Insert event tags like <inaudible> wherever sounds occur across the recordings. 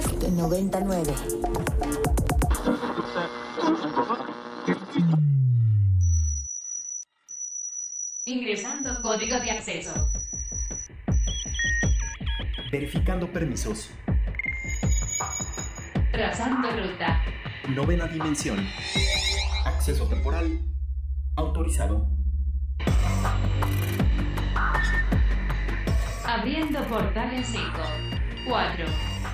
Fest 99. Ingresando código de acceso. Verificando permisos. Trazando ruta. Novena dimensión. Acceso temporal. Autorizado. Abriendo portales 5, 4,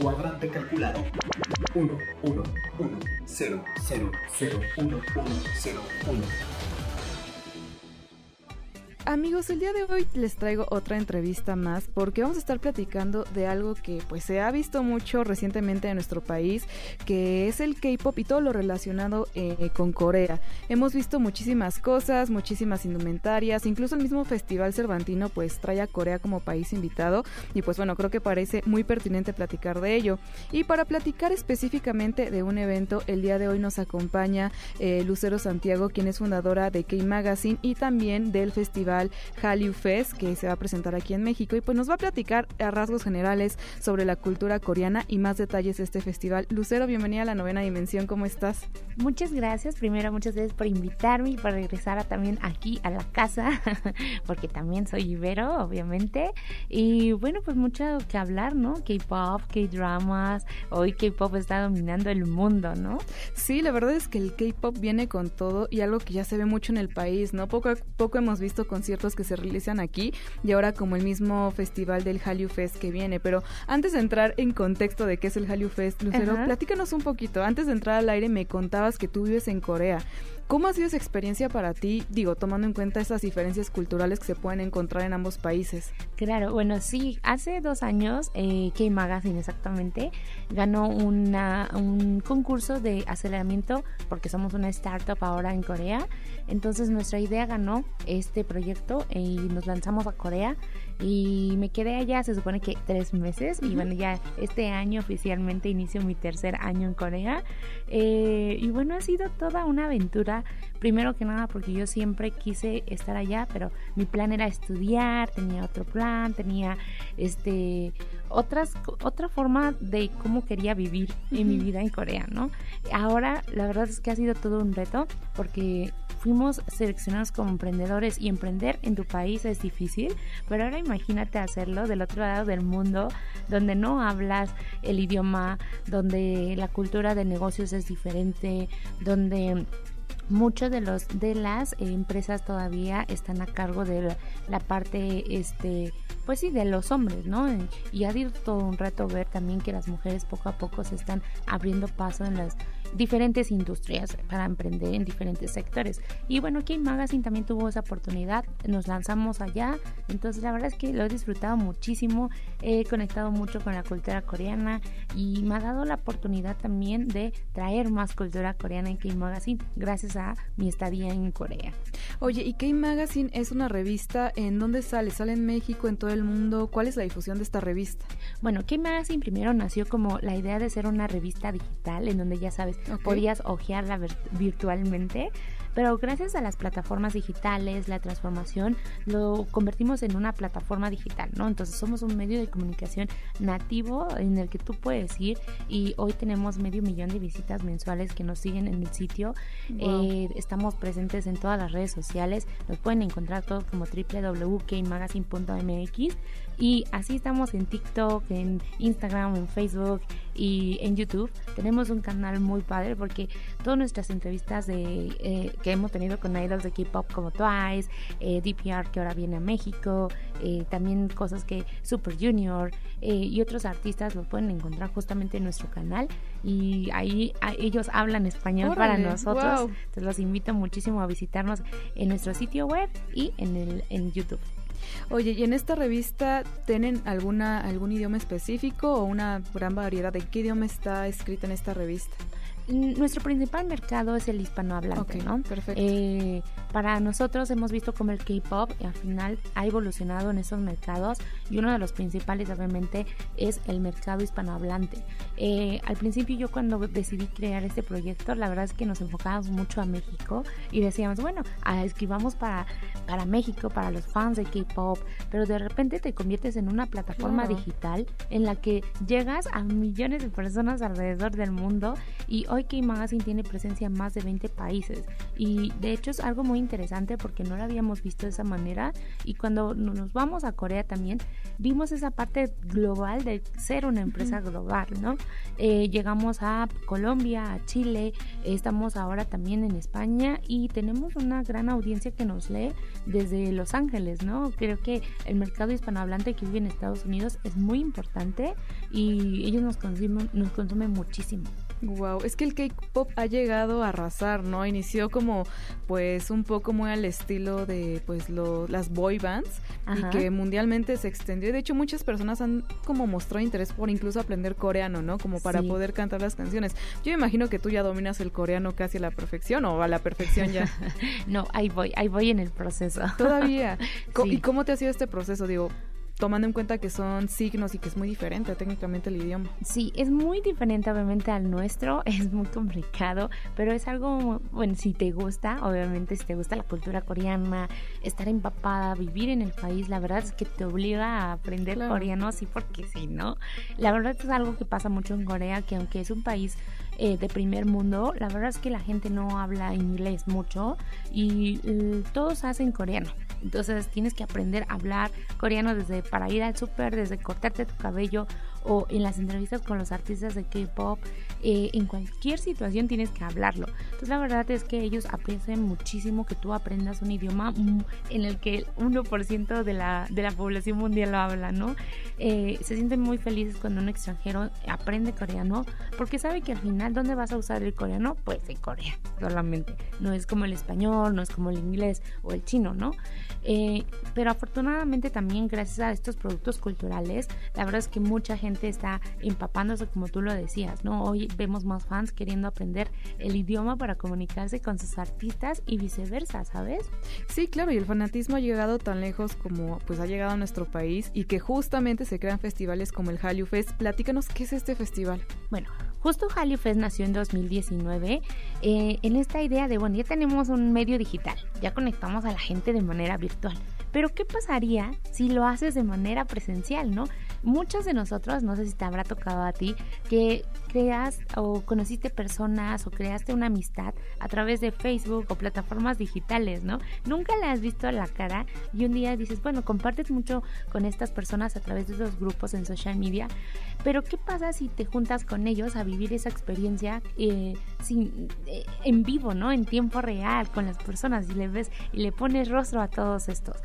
Cuadrante calculado. 1, 1, 1, 0, 0, 0, 1, 1, 0, 1. Amigos, el día de hoy les traigo otra entrevista más porque vamos a estar platicando de algo que pues se ha visto mucho recientemente en nuestro país, que es el K-pop y todo lo relacionado eh, con Corea. Hemos visto muchísimas cosas, muchísimas indumentarias, incluso el mismo Festival Cervantino pues trae a Corea como país invitado y pues bueno, creo que parece muy pertinente platicar de ello. Y para platicar específicamente de un evento, el día de hoy nos acompaña eh, Lucero Santiago, quien es fundadora de K-Magazine y también del Festival Hallyu Fest que se va a presentar aquí en México y pues nos va a platicar a rasgos generales sobre la cultura coreana y más detalles de este festival. Lucero, bienvenida a la novena dimensión, ¿cómo estás? Muchas gracias, primero muchas gracias por invitarme y por regresar a, también aquí a la casa, <laughs> porque también soy ibero, obviamente. Y bueno, pues mucho que hablar, ¿no? K-pop, K-dramas, hoy K-pop está dominando el mundo, ¿no? Sí, la verdad es que el K-pop viene con todo y algo que ya se ve mucho en el país, ¿no? Poco a poco hemos visto con conciertos que se realizan aquí y ahora como el mismo festival del Hallyu Fest que viene. Pero antes de entrar en contexto de qué es el Hallyu Fest, Lucero, platícanos un poquito. Antes de entrar al aire me contabas que tú vives en Corea. ¿Cómo ha sido esa experiencia para ti, digo, tomando en cuenta esas diferencias culturales que se pueden encontrar en ambos países? Claro, bueno, sí, hace dos años eh, K-Magazine exactamente ganó una, un concurso de aceleramiento porque somos una startup ahora en Corea. Entonces nuestra idea ganó este proyecto y nos lanzamos a Corea y me quedé allá, se supone que tres meses y bueno, ya este año oficialmente inicio mi tercer año en Corea eh, y bueno, ha sido toda una aventura, primero que nada porque yo siempre quise estar allá, pero mi plan era estudiar, tenía otro plan, tenía este otras otra forma de cómo quería vivir en mi vida en Corea, ¿no? Ahora la verdad es que ha sido todo un reto porque fuimos seleccionados como emprendedores y emprender en tu país es difícil, pero ahora imagínate hacerlo del otro lado del mundo, donde no hablas el idioma, donde la cultura de negocios es diferente, donde muchos de los de las empresas todavía están a cargo de la, parte este pues sí de los hombres no y ha sido todo un reto ver también que las mujeres poco a poco se están abriendo paso en las diferentes industrias para emprender en diferentes sectores. Y bueno, en Magazine también tuvo esa oportunidad, nos lanzamos allá, entonces la verdad es que lo he disfrutado muchísimo, he conectado mucho con la cultura coreana y me ha dado la oportunidad también de traer más cultura coreana en K Magazine. Gracias mi estadía en Corea. Oye, ¿y K Magazine es una revista en dónde sale? ¿Sale en México, en todo el mundo? ¿Cuál es la difusión de esta revista? Bueno, K Magazine primero nació como la idea de ser una revista digital en donde ya sabes, podías ojearla virtualmente pero gracias a las plataformas digitales, la transformación, lo convertimos en una plataforma digital, ¿no? Entonces somos un medio de comunicación nativo en el que tú puedes ir y hoy tenemos medio millón de visitas mensuales que nos siguen en el sitio. Eh, estamos presentes en todas las redes sociales, nos pueden encontrar todos como www.kmagazine.mx y así estamos en TikTok, en Instagram, en Facebook y en YouTube. Tenemos un canal muy padre porque todas nuestras entrevistas de eh, que hemos tenido con idols de K-pop como Twice, eh, DPR que ahora viene a México, eh, también cosas que Super Junior eh, y otros artistas los pueden encontrar justamente en nuestro canal y ahí ellos hablan español para nosotros. Wow. los invito muchísimo a visitarnos en nuestro sitio web y en el en YouTube. Oye, ¿y en esta revista tienen alguna algún idioma específico o una gran variedad de qué idioma está escrita en esta revista? Nuestro principal mercado es el hispanohablante, Ok, ¿no? perfecto. Eh, para nosotros hemos visto como el K-pop al final ha evolucionado en esos mercados y uno de los principales obviamente es el mercado hispanohablante. Eh, al principio yo cuando decidí crear este proyecto la verdad es que nos enfocábamos mucho a México y decíamos bueno escribamos para, para México, para los fans de K-pop, pero de repente te conviertes en una plataforma Claro. digital en la que llegas a millones de personas alrededor del mundo y hoy K-Magazine tiene presencia en más de 20 países y de hecho es algo muy interesante porque no lo habíamos visto de esa manera y cuando no- nos vamos a Corea también vimos esa parte global de ser una empresa global, ¿no? Eh, llegamos a Colombia, a Chile, estamos ahora también en España y tenemos una gran audiencia que nos lee desde Los Ángeles, ¿no? Creo que el mercado hispanohablante que vive en Estados Unidos es muy importante y ellos nos consumen, nos consumen muchísimo. Wow, es que el K-pop ha llegado a arrasar, ¿no? Inició como pues un poco muy al estilo de pues lo, las boy bands Ajá. y que mundialmente se extendió. De hecho muchas personas han como mostrado interés por incluso aprender coreano, ¿no? Como para Sí. poder cantar las canciones. Yo me imagino que tú ya dominas el coreano casi a la perfección o a la perfección ya. <laughs> No, ahí voy, ahí voy en el proceso. Todavía. <laughs> Sí. ¿Y cómo te ha sido este proceso? Digo, tomando en cuenta que son signos y que es muy diferente técnicamente el idioma. Sí, es muy diferente obviamente al nuestro, <laughs> es muy complicado, pero es algo, bueno, si te gusta, obviamente si te gusta la cultura coreana, estar empapada, vivir en el país, la verdad es que te obliga a aprender Claro. coreano, sí, porque sí, ¿no? La verdad es algo que pasa mucho en Corea, que aunque es un país eh, de primer mundo, la verdad es que la gente no habla inglés mucho y eh, todos hacen coreano. Entonces tienes que aprender a hablar coreano desde para ir al súper, desde cortarte tu cabello o en las entrevistas con los artistas de K-pop. Eh, en cualquier situación tienes que hablarlo. Entonces la verdad es que ellos aprecian muchísimo que tú aprendas un idioma mm, en el que el 1% de la, de la población mundial lo habla, ¿no? Eh, se sienten muy felices cuando un extranjero aprende coreano porque sabe que al final, ¿dónde vas a usar el coreano? Pues en Corea solamente. No es como el español, no es como el inglés o el chino, ¿no? Eh, pero afortunadamente también gracias a estos productos culturales, la verdad es que mucha gente está empapándose como tú lo decías, ¿no? Vemos más fans queriendo aprender el idioma para comunicarse con sus artistas y viceversa, ¿sabes? Sí, claro, y el fanatismo ha llegado tan lejos como pues ha llegado a nuestro país y que justamente se crean festivales como el Hallyu Fest. Platícanos qué es este festival. Bueno, justo Hallyu Fest nació en 2019 eh, en esta idea de, bueno, ya tenemos un medio digital, ya conectamos a la gente de manera virtual. Pero ¿qué pasaría si lo haces de manera presencial, no? Muchos de nosotros, no sé si te habrá tocado a ti, que creas o conociste personas o creaste una amistad a través de Facebook o plataformas digitales, ¿no? Nunca le has visto la cara y un día dices, bueno, compartes mucho con estas personas a través de esos grupos en social media, pero ¿qué pasa si te juntas con ellos a vivir esa experiencia eh, sin, eh, en vivo, ¿no? En tiempo real con las personas y le ves y le pones rostro a todos estos.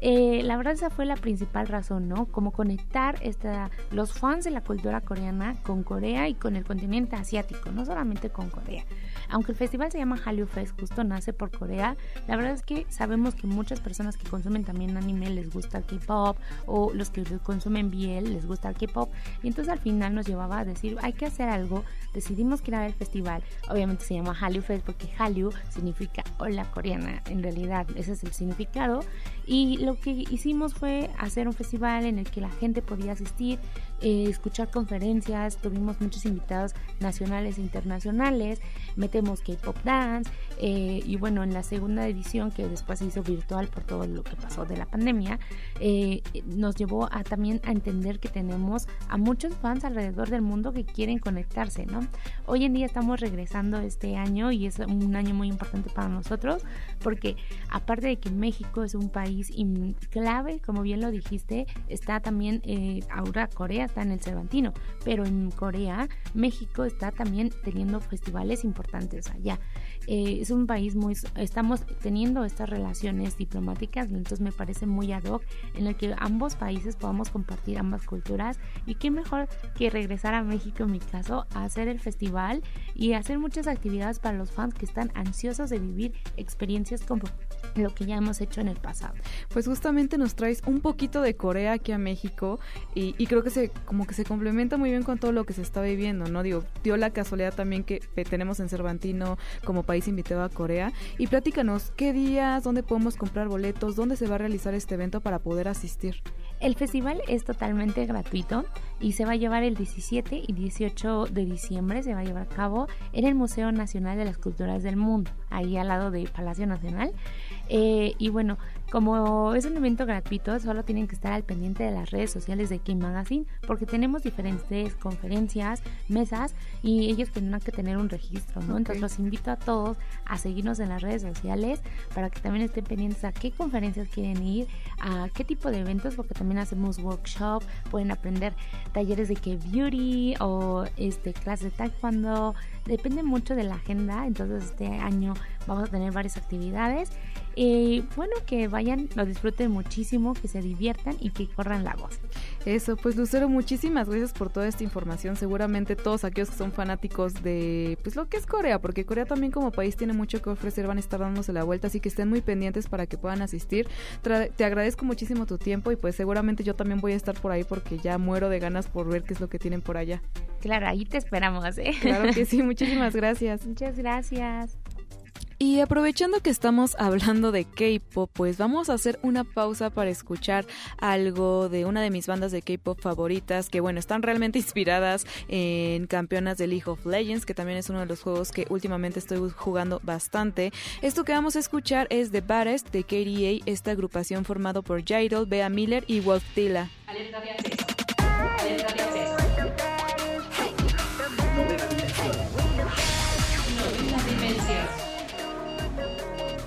Eh, la verdad esa fue la principal razón, ¿no? Como conectar esta, los fans de la cultura coreana con Corea y con el continente asiático, no solamente con Corea. Aunque el festival se llama Hallyu Fest, justo nace por Corea, la verdad es que sabemos que muchas personas que consumen también anime les gusta el K-pop o los que consumen BL les gusta el K-pop. Y entonces al final nos llevaba a decir hay que hacer algo, decidimos crear el festival, obviamente se llama Hallyu Fest porque Hallyu significa hola coreana, en realidad ese es el significado y lo que hicimos fue hacer un festival en el que la gente podía asistir, eh, escuchar conferencias, tuvimos muchos invitados nacionales e internacionales, metemos K-Pop Dance eh, y bueno, en la segunda edición que después se hizo virtual por todo lo que pasó de la pandemia, eh, nos llevó a también a entender que tenemos a muchos fans alrededor del mundo que quieren conectarse, ¿no? Hoy en día estamos regresando este año y es un año muy importante para nosotros porque aparte de que México es un país in- clave, como bien lo dijiste, está también, eh, ahora Corea está en el Cervantino, pero en Corea, México está también teniendo festivales importantes allá. Eh, es un país muy, estamos teniendo estas relaciones diplomáticas, entonces me parece muy ad hoc en el que ambos países podamos compartir ambas culturas y qué mejor que regresar a México en mi caso a hacer el festival y hacer muchas actividades para los fans que están ansiosos de vivir experiencias como lo que ya hemos hecho en el pasado. Pues justamente nos traes un poquito de Corea aquí a México y, y, creo que se como que se complementa muy bien con todo lo que se está viviendo, ¿no? Digo, dio la casualidad también que tenemos en Cervantino como país invitado a Corea y platícanos qué días, dónde podemos comprar boletos, dónde se va a realizar este evento para poder asistir. El festival es totalmente gratuito y se va a llevar el 17 y 18 de diciembre, se va a llevar a cabo en el Museo Nacional de las Culturas del Mundo, ahí al lado del Palacio Nacional. Eh, y bueno, como es un evento gratuito, solo tienen que estar al pendiente de las redes sociales de Kim Magazine porque tenemos diferentes conferencias, mesas y ellos tendrán que tener un registro, ¿no? Entonces los invito a todos a seguirnos en las redes sociales para que también estén pendientes a qué conferencias quieren ir, a qué tipo de eventos, porque también hacemos workshop, pueden aprender talleres de que beauty o este clases de taekwondo, depende mucho de la agenda, entonces este año vamos a tener varias actividades y bueno, que vayan, lo disfruten muchísimo, que se diviertan y que corran la voz. Eso, pues Lucero, muchísimas gracias por toda esta información. Seguramente todos aquellos que son fanáticos de pues lo que es Corea, porque Corea también como país tiene mucho que ofrecer, van a estar dándose la vuelta, así que estén muy pendientes para que puedan asistir. te agradezco muchísimo tu tiempo y pues seguramente yo también voy a estar por ahí porque ya muero de ganas por ver qué es lo que tienen por allá. Claro, ahí te esperamos, ¿eh? Claro que sí, <laughs> muchísimas gracias. Muchas gracias. Y aprovechando que estamos <laughs> hablando de K-pop, pues vamos a hacer una pausa para escuchar algo de una de mis bandas de K-pop favoritas, que bueno, están realmente <laughs> inspiradas en campeonas de League of Legends, que también es uno de los juegos que últimamente estoy jugando bastante. Esto que vamos a escuchar es The Baddest de KDA, esta agrupación formado por Jaidol, Bea Miller y Wolf Tila.